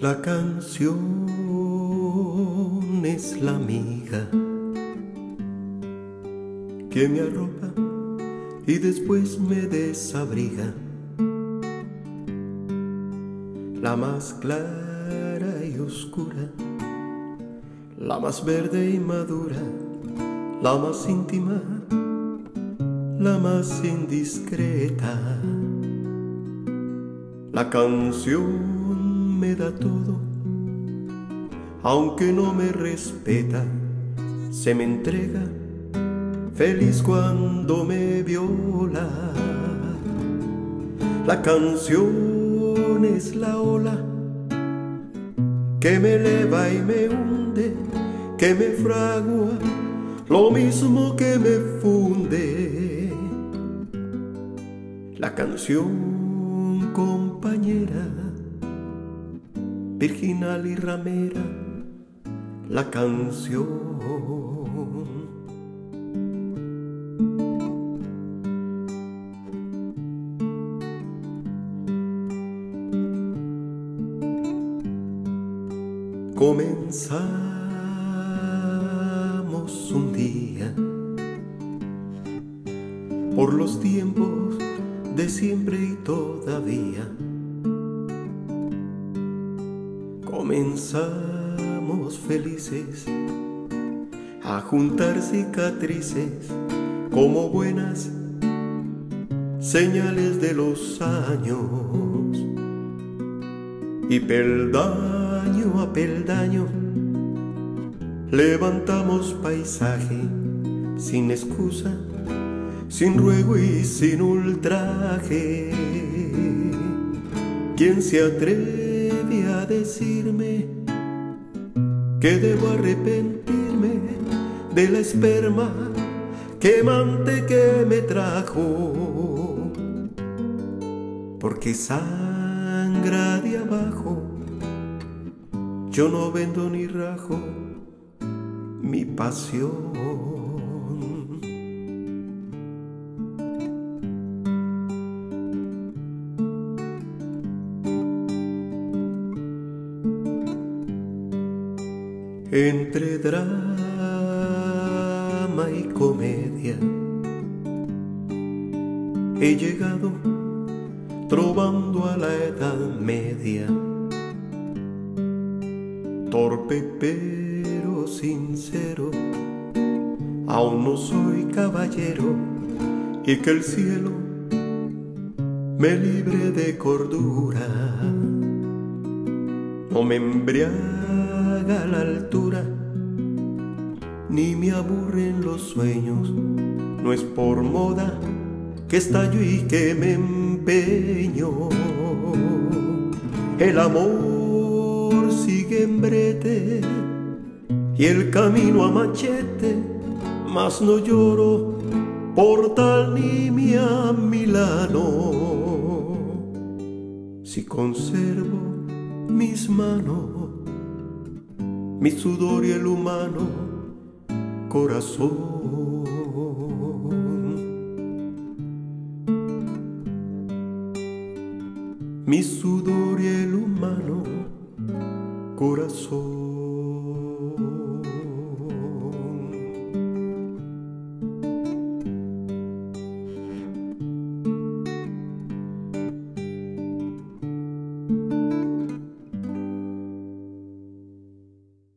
La canción es la amiga que me arropa y después me desabriga. La más clara y oscura, la más verde y madura, la más íntima, la más indiscreta. La canción me da todo, aunque no me respeta, se me entrega feliz cuando me viola. La canción es la ola que me eleva y me hunde, que me fragua, lo mismo que me funde. La canción compañera, virginal y ramera, la canción. Comenzamos un día por los tiempos de siempre y todavía. Comenzamos felices a juntar cicatrices como buenas señales de los años. Y peldaño a peldaño levantamos paisaje sin excusa sin ruego y sin ultraje. ¿Quién se atreve decirme que debo arrepentirme de la esperma quemante que me trajo? Porque sangra de abajo, yo no vendo ni rajo mi pasión. Entre drama y comedia. He llegado trovando a la edad media, torpe pero sincero, aún no soy caballero y que el cielo me libre de cordura, no me embriague la altura, ni me aburren los sueños, no es por moda que estallo y que me empeño. El amor sigue en brete y el camino a machete, mas no lloro por tal ni mi a Milano. Si conservo mis manos mi sudor y el humano corazón. Mi sudor y el humano corazón.